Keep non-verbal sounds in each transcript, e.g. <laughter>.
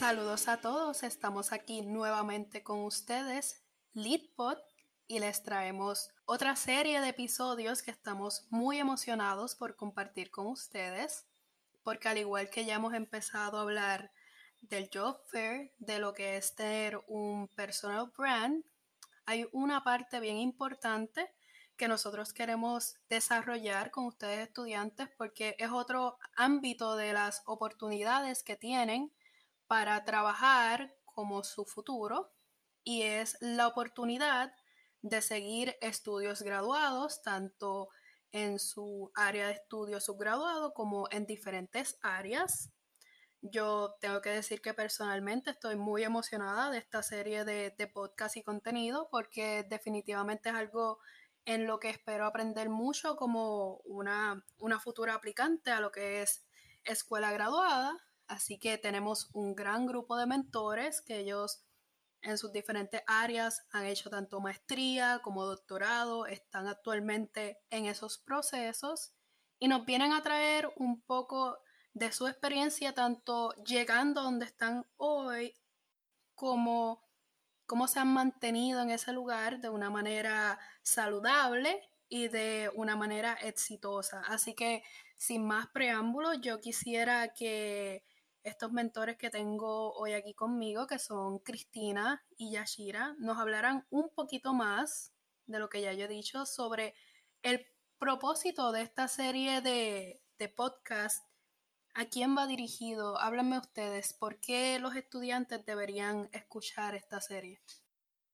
Saludos a todos, estamos aquí nuevamente con ustedes, Leadpod, y les traemos otra serie de episodios que estamos muy emocionados por compartir con ustedes, porque al igual que ya hemos empezado a hablar del job fair, de lo que es tener un personal brand, hay una parte bien importante que nosotros queremos desarrollar con ustedes estudiantes porque es otro ámbito de las oportunidades que tienen para trabajar como su futuro y es la oportunidad de seguir estudios graduados, tanto en su área de estudio subgraduado como en diferentes áreas. Yo tengo que decir que personalmente estoy muy emocionada de esta serie de, de podcast y contenido porque definitivamente es algo en lo que espero aprender mucho como una, una futura aplicante a lo que es escuela graduada Así que tenemos un gran grupo de mentores que ellos en sus diferentes áreas han hecho tanto maestría como doctorado, están actualmente en esos procesos y nos vienen a traer un poco de su experiencia tanto llegando a donde están hoy como cómo se han mantenido en ese lugar de una manera saludable y de una manera exitosa. Así que sin más preámbulos, yo quisiera que estos mentores que tengo hoy aquí conmigo, que son Cristina y Yashira, nos hablarán un poquito más de lo que ya yo he dicho sobre el propósito de esta serie de, de podcast. ¿A quién va dirigido? Háblenme ustedes, ¿por qué los estudiantes deberían escuchar esta serie?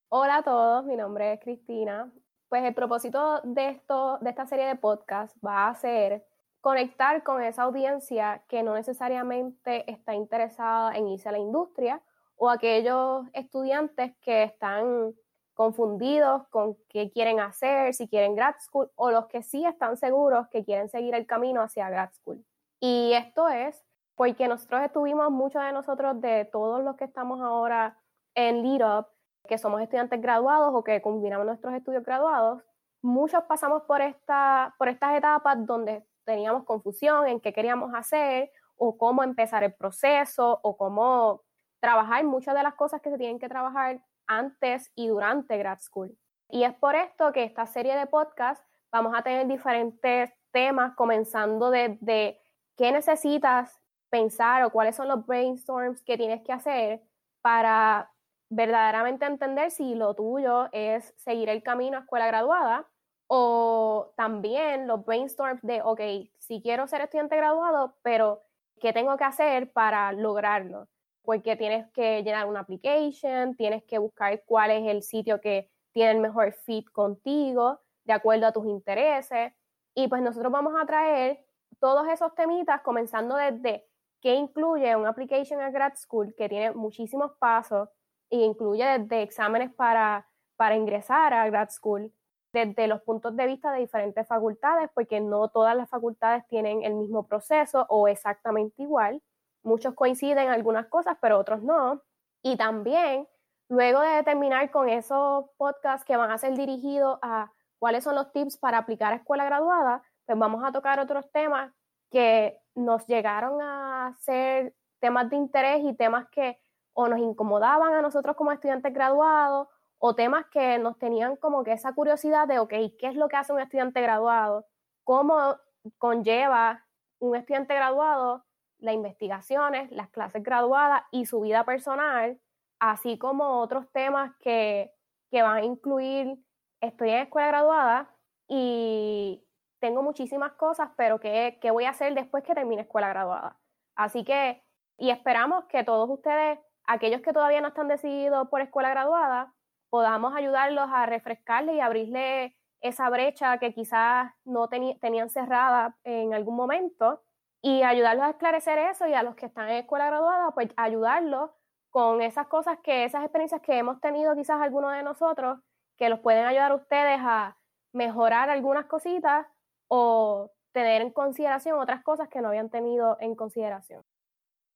Hola a todos, mi nombre es Cristina. Pues el propósito de, esto, de esta serie de podcast va a ser conectar con esa audiencia que no necesariamente está interesada en irse a la industria o aquellos estudiantes que están confundidos con qué quieren hacer, si quieren grad school, o los que sí están seguros que quieren seguir el camino hacia grad school. Y esto es porque nosotros estuvimos, muchos de nosotros, de todos los que estamos ahora en Lead Up, que somos estudiantes graduados o que combinamos nuestros estudios graduados, muchos pasamos por, esta, por estas etapas donde teníamos confusión en qué queríamos hacer o cómo empezar el proceso o cómo trabajar muchas de las cosas que se tienen que trabajar antes y durante grad school. Y es por esto que esta serie de podcast vamos a tener diferentes temas, comenzando desde qué necesitas pensar o cuáles son los brainstorms que tienes que hacer para verdaderamente entender si lo tuyo es seguir el camino a escuela graduada o también los brainstorms de, ok, si quiero ser estudiante graduado, pero ¿qué tengo que hacer para lograrlo? Porque tienes que llenar una application, tienes que buscar cuál es el sitio que tiene el mejor fit contigo, de acuerdo a tus intereses. Y pues nosotros vamos a traer todos esos temitas, comenzando desde qué incluye una application a grad school, que tiene muchísimos pasos, e incluye desde exámenes para, para ingresar a grad school, desde los puntos de vista de diferentes facultades, porque no todas las facultades tienen el mismo proceso o exactamente igual. Muchos coinciden en algunas cosas, pero otros no. Y también, luego de terminar con esos podcasts que van a ser dirigidos a cuáles son los tips para aplicar a escuela graduada, pues vamos a tocar otros temas que nos llegaron a ser temas de interés y temas que o nos incomodaban a nosotros como estudiantes graduados o temas que nos tenían como que esa curiosidad de, ok, ¿qué es lo que hace un estudiante graduado? ¿Cómo conlleva un estudiante graduado las investigaciones, las clases graduadas y su vida personal, así como otros temas que, que van a incluir, estoy en escuela graduada y tengo muchísimas cosas, pero ¿qué, ¿qué voy a hacer después que termine escuela graduada? Así que, y esperamos que todos ustedes, aquellos que todavía no están decididos por escuela graduada, podamos ayudarlos a refrescarle y abrirle esa brecha que quizás no tenían cerrada en algún momento y ayudarlos a esclarecer eso y a los que están en escuela graduada, pues ayudarlos con esas cosas que, esas experiencias que hemos tenido quizás algunos de nosotros, que los pueden ayudar a ustedes a mejorar algunas cositas o tener en consideración otras cosas que no habían tenido en consideración.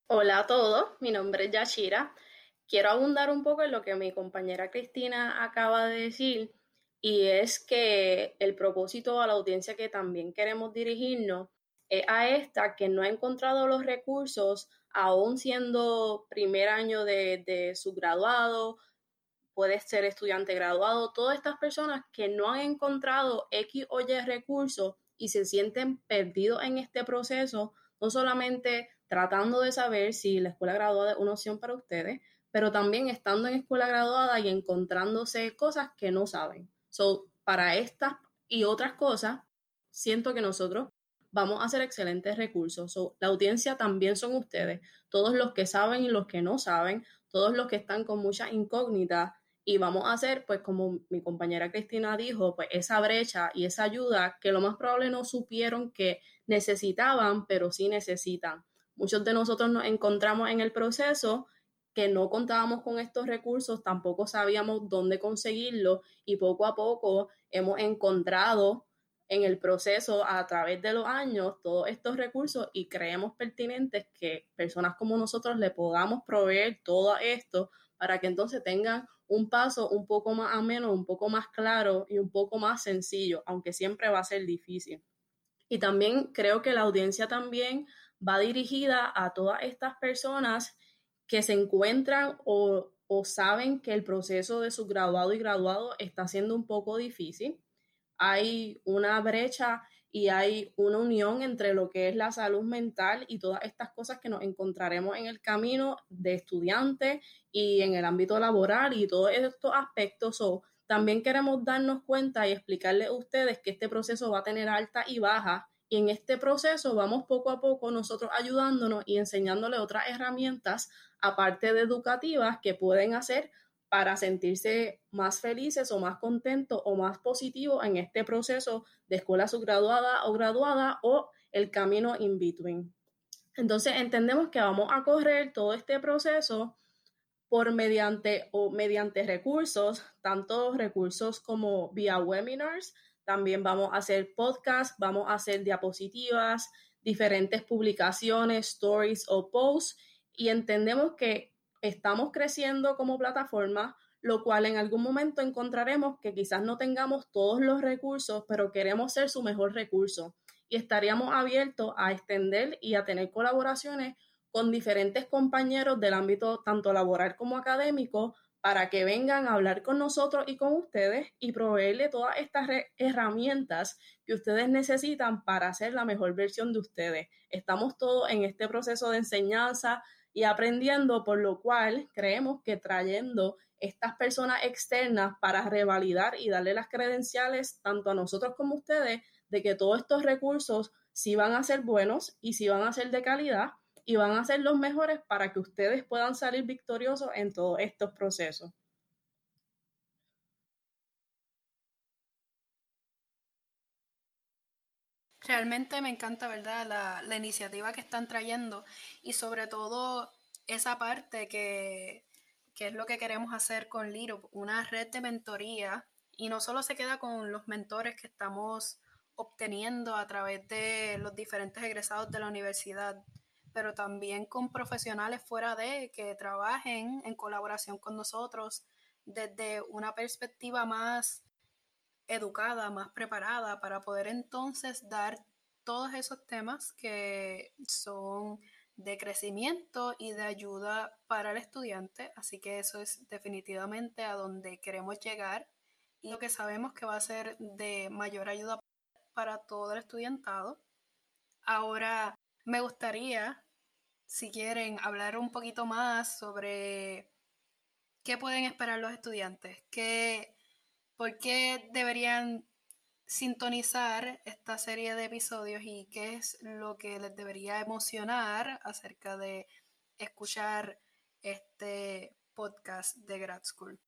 Hola a todos, mi nombre es Yashira quiero abundar un poco en lo que mi compañera Cristina acaba de decir, y es que el propósito a la audiencia que también queremos dirigirnos a esta que no ha encontrado los recursos, aún siendo primer año de, de su graduado, puede ser estudiante graduado, todas estas personas que no han encontrado X o Y recursos y se sienten perdidos en este proceso, no solamente tratando de saber si la escuela graduada es una opción para ustedes, pero también estando en escuela graduada y encontrándose cosas que no saben. So, para estas y otras cosas, siento que nosotros vamos a hacer excelentes recursos. la audiencia también son ustedes, todos los que saben y los que no saben, todos los que están con muchas incógnitas y vamos a hacer, pues como mi compañera Cristina dijo, pues esa brecha y esa ayuda que lo más probable no supieron que necesitaban, pero sí necesitan. Muchos de nosotros nos encontramos en el proceso que no contábamos con estos recursos, tampoco sabíamos dónde conseguirlos y poco a poco hemos encontrado en el proceso a través de los años todos estos recursos y creemos pertinentes que personas como nosotros le podamos proveer todo esto para que entonces tengan un paso un poco más ameno, un poco más claro y un poco más sencillo, aunque siempre va a ser difícil. Y también creo que la audiencia también va dirigida a todas estas personas que se encuentran o, o saben que el proceso de su graduado y graduado está siendo un poco difícil hay una brecha y hay una unión entre lo que es la salud mental y todas estas cosas que nos encontraremos en el camino de estudiantes y en el ámbito laboral y todos estos aspectos. también queremos darnos cuenta y explicarles a ustedes que este proceso va a tener alta y baja y en este proceso vamos poco a poco nosotros ayudándonos y enseñándoles otras herramientas aparte de educativas que pueden hacer para sentirse más felices o más contentos o más positivos en este proceso de escuela subgraduada o graduada o el camino in between. Entonces entendemos que vamos a correr todo este proceso por mediante o mediante recursos, tanto recursos como vía webinars, también vamos a hacer podcasts, vamos a hacer diapositivas, diferentes publicaciones, stories o posts y entendemos que estamos creciendo como plataforma, lo cual en algún momento encontraremos que quizás no tengamos todos los recursos, pero queremos ser su mejor recurso. Y estaríamos abiertos a extender y a tener colaboraciones con diferentes compañeros del ámbito tanto laboral como académico para que vengan a hablar con nosotros y con ustedes y proveerle todas estas herramientas que ustedes necesitan para hacer la mejor versión de ustedes. Estamos todos en este proceso de enseñanza, y aprendiendo, por lo cual creemos que trayendo estas personas externas para revalidar y darle las credenciales tanto a nosotros como a ustedes de que todos estos recursos sí van a ser buenos y sí van a ser de calidad y van a ser los mejores para que ustedes puedan salir victoriosos en todos estos procesos. Realmente me encanta, ¿verdad? La, iniciativa que están trayendo y sobre todo esa parte que, que es lo que queremos hacer con Liro, una red de mentoría y no solo se queda con los mentores que estamos obteniendo a través de los diferentes egresados de la universidad, pero también con profesionales fuera de que trabajen en colaboración con nosotros desde una perspectiva más educada, más preparada para poder entonces dar todos esos temas que son de crecimiento y de ayuda para el estudiante. Así que eso es definitivamente a donde queremos llegar y lo que sabemos que va a ser de mayor ayuda para todo el estudiantado. Ahora me gustaría, si quieren, hablar un poquito más sobre qué pueden esperar los estudiantes, qué ¿Por qué deberían sintonizar esta serie de episodios y qué es lo que les debería emocionar acerca de escuchar este podcast de Grad School?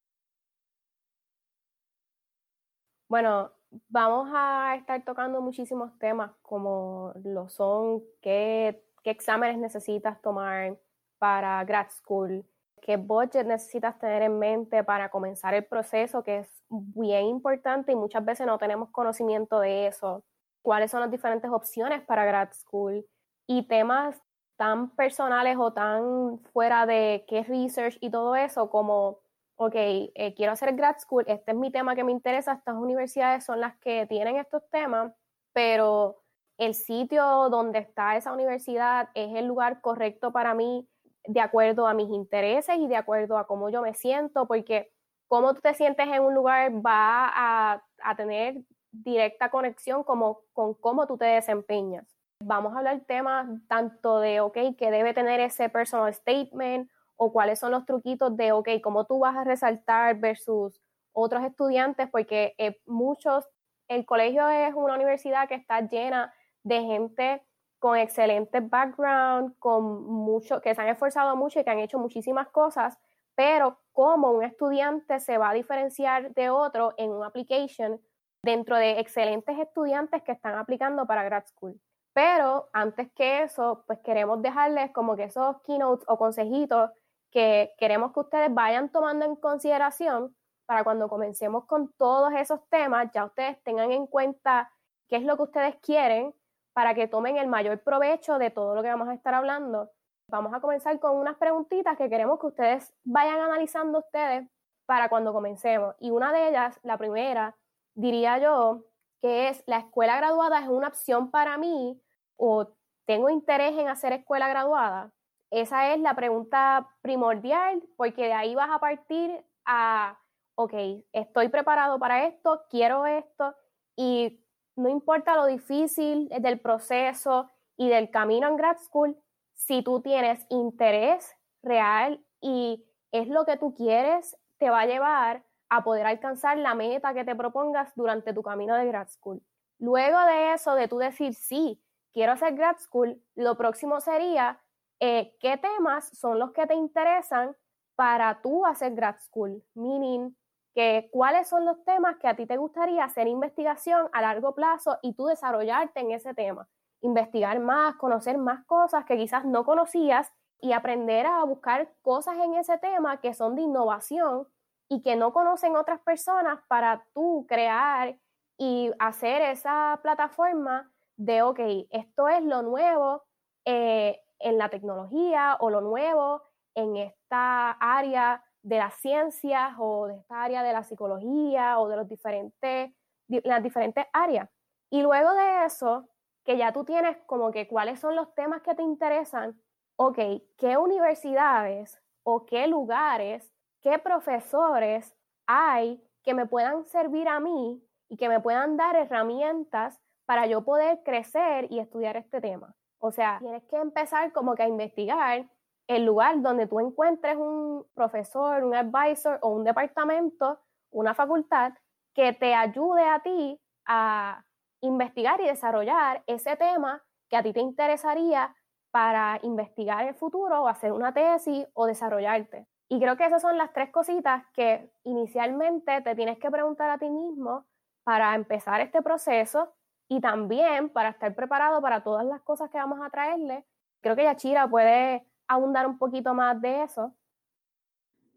Bueno, vamos a estar tocando muchísimos temas como lo son qué, qué exámenes necesitas tomar para Grad School, qué budget necesitas tener en mente para comenzar el proceso, que es bien importante y muchas veces no tenemos conocimiento de eso. ¿Cuáles son las diferentes opciones para grad school? Y temas tan personales o tan fuera de qué research y todo eso, como, ok, eh, quiero hacer grad school, este es mi tema que me interesa, estas universidades son las que tienen estos temas, pero el sitio donde está esa universidad es el lugar correcto para mí de acuerdo a mis intereses y de acuerdo a cómo yo me siento, porque cómo tú te sientes en un lugar va a, a tener directa conexión como, con cómo tú te desempeñas. Vamos a hablar temas tanto de, ok, que debe tener ese personal statement o cuáles son los truquitos de, ok, cómo tú vas a resaltar versus otros estudiantes, porque eh, muchos, el colegio es una universidad que está llena de gente con excelentes background, con mucho, que se han esforzado mucho y que han hecho muchísimas cosas, pero cómo un estudiante se va a diferenciar de otro en una application dentro de excelentes estudiantes que están aplicando para grad school. Pero antes que eso, pues queremos dejarles como que esos keynotes o consejitos que queremos que ustedes vayan tomando en consideración para cuando comencemos con todos esos temas, ya ustedes tengan en cuenta qué es lo que ustedes quieren para que tomen el mayor provecho de todo lo que vamos a estar hablando. Vamos a comenzar con unas preguntitas que queremos que ustedes vayan analizando ustedes para cuando comencemos. Y una de ellas, la primera, diría yo, que es la escuela graduada es una opción para mí o tengo interés en hacer escuela graduada. Esa es la pregunta primordial porque de ahí vas a partir a, ok, estoy preparado para esto, quiero esto y no importa lo difícil del proceso y del camino en grad school, si tú tienes interés real y es lo que tú quieres, te va a llevar a poder alcanzar la meta que te propongas durante tu camino de grad school. Luego de eso, de tú decir, sí, quiero hacer grad school, lo próximo sería, eh, ¿qué temas son los que te interesan para tú hacer grad school? Meaning, que cuáles son los temas que a ti te gustaría hacer investigación a largo plazo y tú desarrollarte en ese tema. Investigar más, conocer más cosas que quizás no conocías y aprender a buscar cosas en ese tema que son de innovación y que no conocen otras personas para tú crear y hacer esa plataforma de, ok, esto es lo nuevo eh, en la tecnología o lo nuevo en esta área de las ciencias o de esta área de la psicología o de los diferentes, las diferentes áreas. Y luego de eso, que ya tú tienes como que cuáles son los temas que te interesan, ok, ¿qué universidades o qué lugares qué profesores hay que me puedan servir a mí y que me puedan dar herramientas para yo poder crecer y estudiar este tema. O sea, tienes que empezar como que a investigar el lugar donde tú encuentres un profesor, un advisor o un departamento, una facultad que te ayude a ti a investigar y desarrollar ese tema que a ti te interesaría para investigar el futuro o hacer una tesis o desarrollarte. Y creo que esas son las tres cositas que inicialmente te tienes que preguntar a ti mismo para empezar este proceso y también para estar preparado para todas las cosas que vamos a traerle. Creo que Yachira puede abundar un poquito más de eso.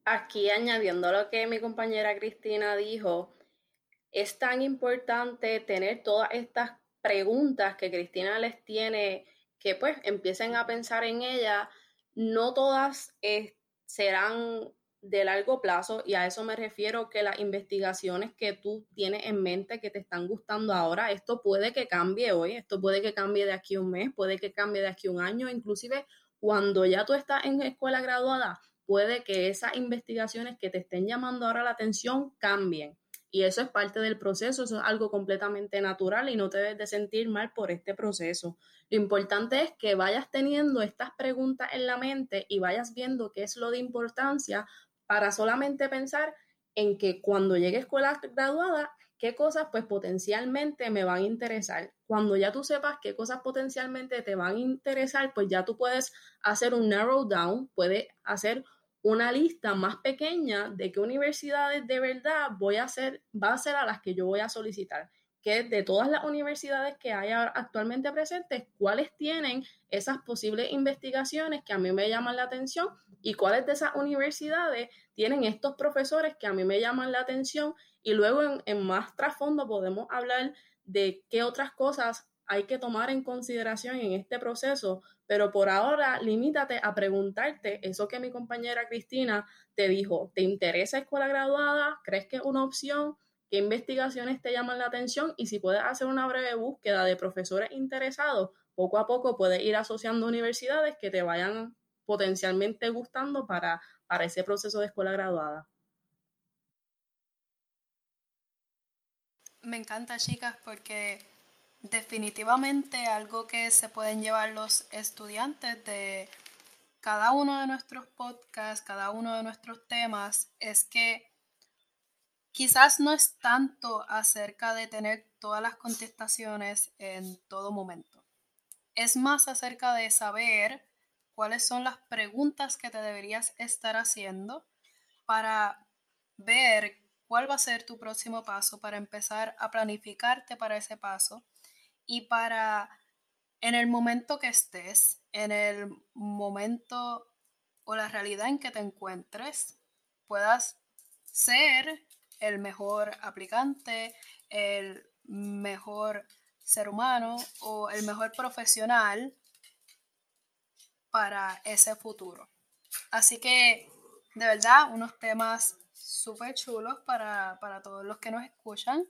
Aquí añadiendo lo que mi compañera Cristina dijo, es tan importante tener todas estas preguntas que Cristina les tiene, que pues empiecen a pensar en ellas. No todas serán de largo plazo y a eso me refiero que las investigaciones que tú tienes en mente que te están gustando ahora, esto puede que cambie hoy, esto puede que cambie de aquí a un mes, puede que cambie de aquí un año, inclusive cuando ya tú estás en escuela graduada, puede que esas investigaciones que te estén llamando ahora la atención cambien. Y eso es parte del proceso, eso es algo completamente natural y no te debes de sentir mal por este proceso. Lo importante es que vayas teniendo estas preguntas en la mente y vayas viendo qué es lo de importancia para solamente pensar en que cuando llegue a escuela graduada, qué cosas pues potencialmente me van a interesar. Cuando ya tú sepas qué cosas potencialmente te van a interesar, pues ya tú puedes hacer un narrow down, puedes hacer una lista más pequeña de qué universidades de verdad voy a hacer, va a ser a las que yo voy a solicitar. Que de todas las universidades que hay actualmente presentes, cuáles tienen esas posibles investigaciones que a mí me llaman la atención y cuáles de esas universidades tienen estos profesores que a mí me llaman la atención y luego en, más trasfondo podemos hablar de qué otras cosas hay que tomar en consideración en este proceso, pero por ahora limítate a preguntarte eso que mi compañera Cristina te dijo, ¿te interesa escuela graduada? ¿Crees que es una opción? Qué investigaciones te llaman la atención y si puedes hacer una breve búsqueda de profesores interesados, poco a poco puedes ir asociando universidades que te vayan potencialmente gustando para, para ese proceso de escuela graduada. Me encanta, chicas, porque definitivamente algo que se pueden llevar los estudiantes de cada uno de nuestros podcasts, cada uno de nuestros temas, es que quizás no es tanto acerca de tener todas las contestaciones en todo momento. Es más acerca de saber cuáles son las preguntas que te deberías estar haciendo para ver cuál va a ser tu próximo paso, para empezar a planificarte para ese paso y para en el momento que estés, en el momento o la realidad en que te encuentres, puedas ser el mejor aplicante, el mejor ser humano o el mejor profesional para ese futuro. Así que, de verdad, unos temas súper chulos para, para todos los que nos escuchan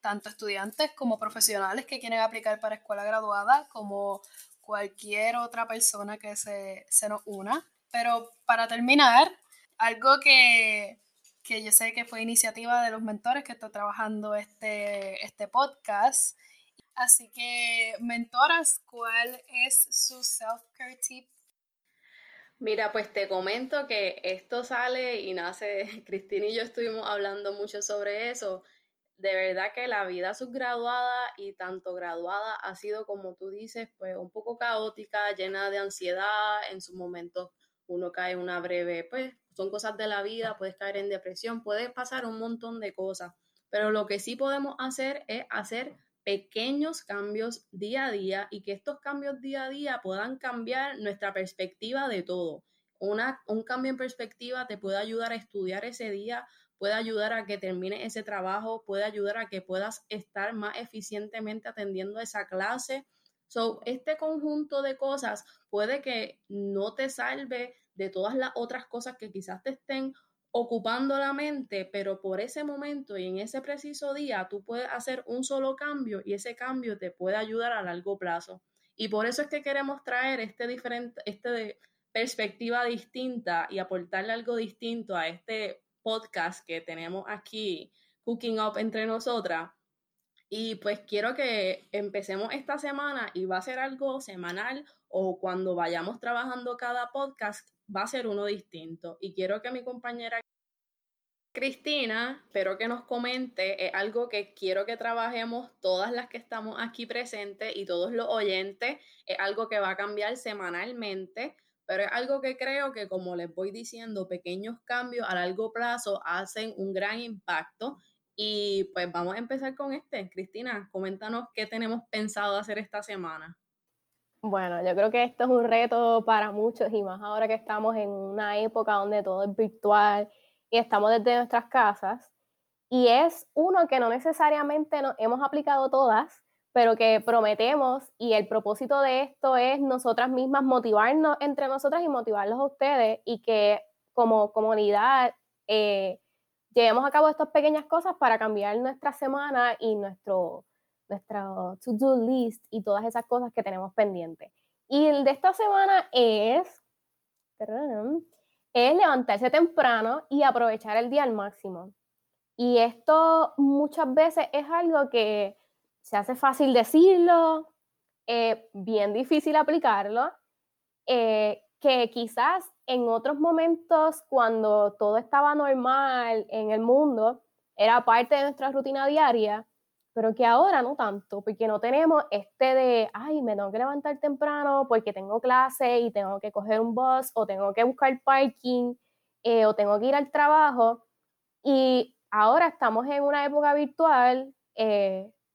tanto estudiantes como profesionales que quieren aplicar para escuela graduada, como cualquier otra persona que se, nos una. Pero para terminar, algo que, yo sé que fue iniciativa de los mentores que está trabajando este, este podcast. Así que, mentoras, ¿cuál es su self-care tip Mira, pues te comento que esto sale y nace, <laughs> Cristina y yo estuvimos hablando mucho sobre eso de verdad que la vida subgraduada y tanto graduada ha sido, como tú dices, pues un poco caótica, llena de ansiedad. En sus momentos uno cae en una breve, pues son cosas de la vida, puedes caer en depresión, puede pasar un montón de cosas. Pero lo que sí podemos hacer es hacer pequeños cambios día a día y que estos cambios día a día puedan cambiar nuestra perspectiva de todo. Una, un cambio en perspectiva te puede ayudar a estudiar ese día puede ayudar a que termine ese trabajo, puede ayudar a que puedas estar más eficientemente atendiendo esa clase. So, este conjunto de cosas puede que no te salve de todas las otras cosas que quizás te estén ocupando la mente, pero por ese momento y en ese preciso día tú puedes hacer un solo cambio y ese cambio te puede ayudar a largo plazo. Y por eso es que queremos traer este diferente, este perspectiva distinta y aportarle algo distinto a este podcast que tenemos aquí, Cooking Up entre nosotras. Y pues quiero que empecemos esta semana y va a ser algo semanal o cuando vayamos trabajando cada podcast va a ser uno distinto. Y quiero que mi compañera Cristina, espero que nos comente, es algo que quiero que trabajemos todas las que estamos aquí presentes y todos los oyentes, es algo que va a cambiar semanalmente pero es algo que creo que, como les voy diciendo, pequeños cambios a largo plazo hacen un gran impacto. Y pues vamos a empezar con este. Cristina, coméntanos qué tenemos pensado hacer esta semana. Bueno, yo creo que esto es un reto para muchos y más ahora que estamos en una época donde todo es virtual y estamos desde nuestras casas. Y es uno que no necesariamente nos hemos aplicado todas, pero que prometemos y el propósito de esto es nosotras mismas motivarnos entre nosotras y motivarlos a ustedes y que como comunidad eh, llevemos a cabo estas pequeñas cosas para cambiar nuestra semana y nuestro, nuestro to-do list y todas esas cosas que tenemos pendientes. Y el de esta semana es, es levantarse temprano y aprovechar el día al máximo. Y esto muchas veces es algo que se hace fácil decirlo, eh, bien difícil aplicarlo, eh, que quizás en otros momentos cuando todo estaba normal en el mundo, era parte de nuestra rutina diaria, pero que ahora no tanto, porque no tenemos este de, ay, me tengo que levantar temprano porque tengo clase y tengo que coger un bus o tengo que buscar parking eh, o tengo que ir al trabajo. Y ahora estamos en una época virtual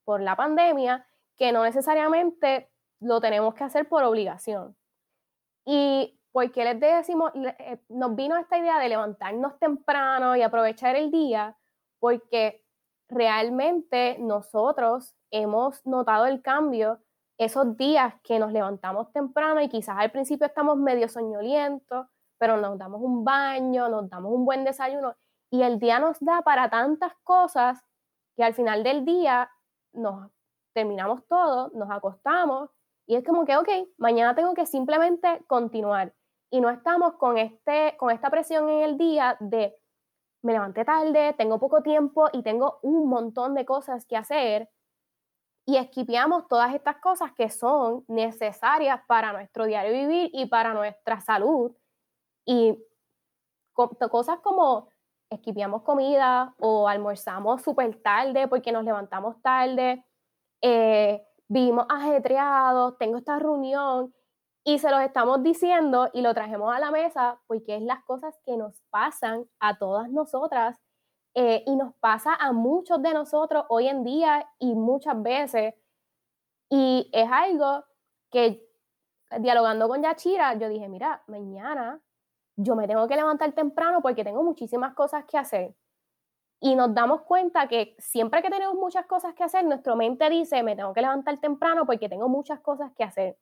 por la pandemia que no necesariamente lo tenemos que hacer por obligación. Y porque les decimos, eh, nos vino esta idea de levantarnos temprano y aprovechar el día, porque realmente nosotros hemos notado el cambio esos días que nos levantamos temprano y quizás al principio estamos medio soñolientos, pero nos damos un baño, nos damos un buen desayuno y el día nos da para tantas cosas que al final del día nos terminamos todo, nos acostamos y es como que, ok, mañana tengo que simplemente continuar. Y no estamos con, este, con esta presión en el día de me levanté tarde, tengo poco tiempo y tengo un montón de cosas que hacer. Y esquipeamos todas estas cosas que son necesarias para nuestro diario vivir y para nuestra salud. Y cosas como esquipeamos comida o almorzamos súper tarde porque nos levantamos tarde, eh, vivimos ajetreados, tengo esta reunión y se los estamos diciendo y lo trajemos a la mesa porque es las cosas que nos pasan a todas nosotras eh, y nos pasa a muchos de nosotros hoy en día y muchas veces. Y es algo que dialogando con Yachira, yo dije, mira, mañana yo me tengo que levantar temprano porque tengo muchísimas cosas que hacer. Y nos damos cuenta que siempre que tenemos muchas cosas que hacer, nuestra mente dice, me tengo que levantar temprano porque tengo muchas cosas que hacer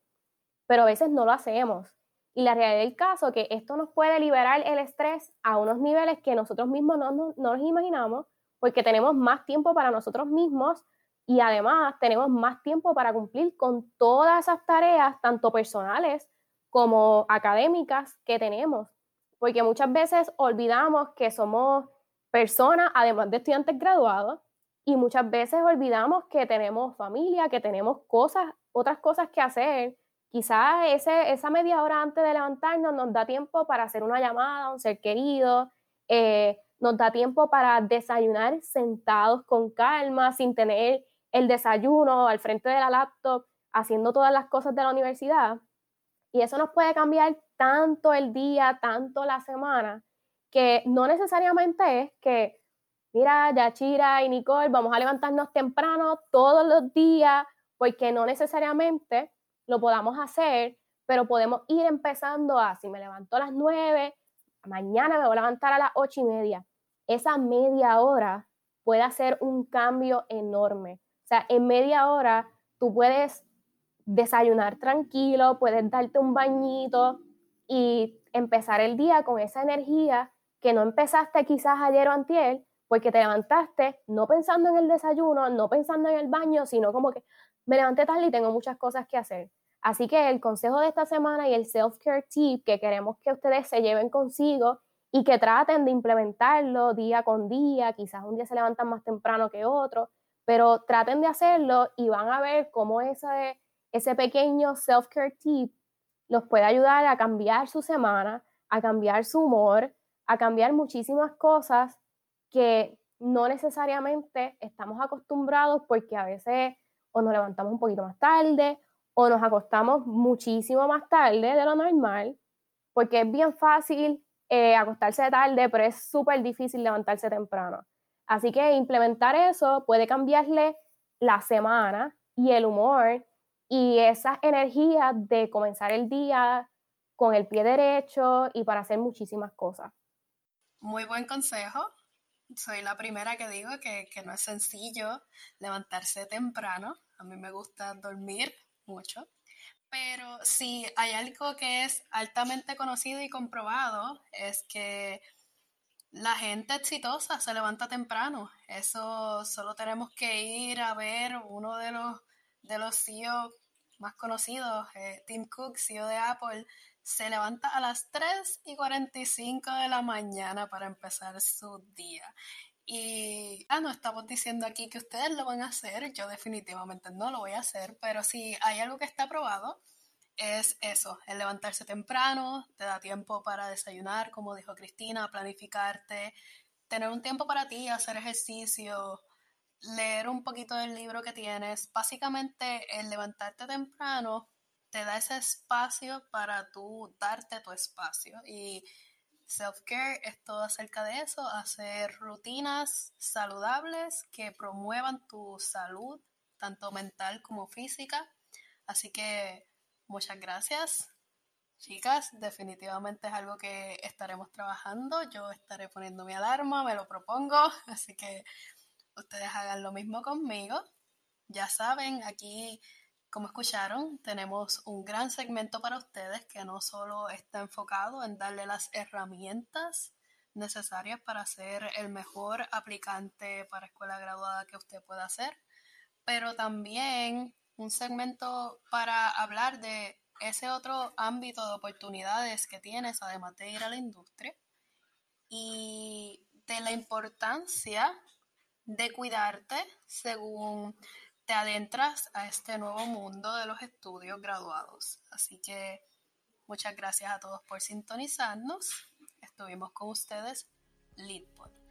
pero a veces no lo hacemos. Y la realidad del caso que esto nos puede liberar el estrés a unos niveles que nosotros mismos no, no, nos imaginamos, porque tenemos más tiempo para nosotros mismos y además tenemos más tiempo para cumplir con todas esas tareas, tanto personales como académicas que tenemos. Porque muchas veces olvidamos que somos personas, además de estudiantes graduados, y muchas veces olvidamos que tenemos familia, que tenemos cosas, otras cosas que hacer, quizás ese, esa media hora antes de levantarnos nos da tiempo para hacer una llamada a un ser querido, eh, nos da tiempo para desayunar sentados con calma, sin tener el desayuno al frente de la laptop, haciendo todas las cosas de la universidad. Y eso nos puede cambiar tanto el día, tanto la semana, que no necesariamente es que, mira, Yachira y Nicole, vamos a levantarnos temprano todos los días, porque no necesariamente lo podamos hacer, pero podemos ir empezando a, si me levanto a las 9, mañana me voy a levantar a las ocho y media. Esa media hora puede hacer un cambio enorme. O sea, en media hora tú puedes desayunar tranquilo, puedes darte un bañito y empezar el día con esa energía que no empezaste quizás ayer o antier, porque te levantaste no pensando en el desayuno, no pensando en el baño, sino como que, me levanté tarde y tengo muchas cosas que hacer. Así que el consejo de esta semana y el self-care tip que queremos que ustedes se lleven consigo y que traten de implementarlo día con día, quizás un día se levantan más temprano que otro, pero traten de hacerlo y van a ver cómo ese, ese pequeño self-care tip los puede ayudar a cambiar su semana, a cambiar su humor, a cambiar muchísimas cosas que no necesariamente estamos acostumbrados porque a veces o nos levantamos un poquito más tarde o nos acostamos muchísimo más tarde de lo normal, porque es bien fácil eh, acostarse tarde, pero es súper difícil levantarse temprano. Así que implementar eso puede cambiarle la semana y el humor y esas energías de comenzar el día con el pie derecho y para hacer muchísimas cosas. Muy buen consejo soy la primera que digo que, no es sencillo levantarse temprano. A mí me gusta dormir mucho. Pero si hay algo que es altamente conocido y comprobado, es que la gente exitosa se levanta temprano. Eso solo tenemos que ir a ver uno de los, de los CEO más conocidos, eh, Tim Cook, CEO de Apple, se levanta a las 3 y 45 de la mañana para empezar su día. Y ah, no estamos diciendo aquí que ustedes lo van a hacer, yo definitivamente no lo voy a hacer, pero si hay algo que está probado, es eso, el levantarse temprano, te da tiempo para desayunar, como dijo Cristina, planificarte, tener un tiempo para ti, hacer ejercicio, leer un poquito del libro que tienes. Básicamente el levantarte temprano te da ese espacio para tú darte tu espacio. Y self-care es todo acerca de eso, hacer rutinas saludables que promuevan tu salud, tanto mental como física. Así que muchas gracias. Chicas, definitivamente es algo que estaremos trabajando. Yo estaré poniendo mi alarma, me lo propongo. <laughs> Así que ustedes hagan lo mismo conmigo. Ya saben, aquí como escucharon, tenemos un gran segmento para ustedes que no solo está enfocado en darle las herramientas necesarias para ser el mejor aplicante para escuela graduada que usted pueda ser, pero también un segmento para hablar de ese otro ámbito de oportunidades que tienes, además de ir a la industria, y de la importancia de cuidarte según te adentras a este nuevo mundo de los estudios graduados. Así que muchas gracias a todos por sintonizarnos. Estuvimos con ustedes, Leadpod.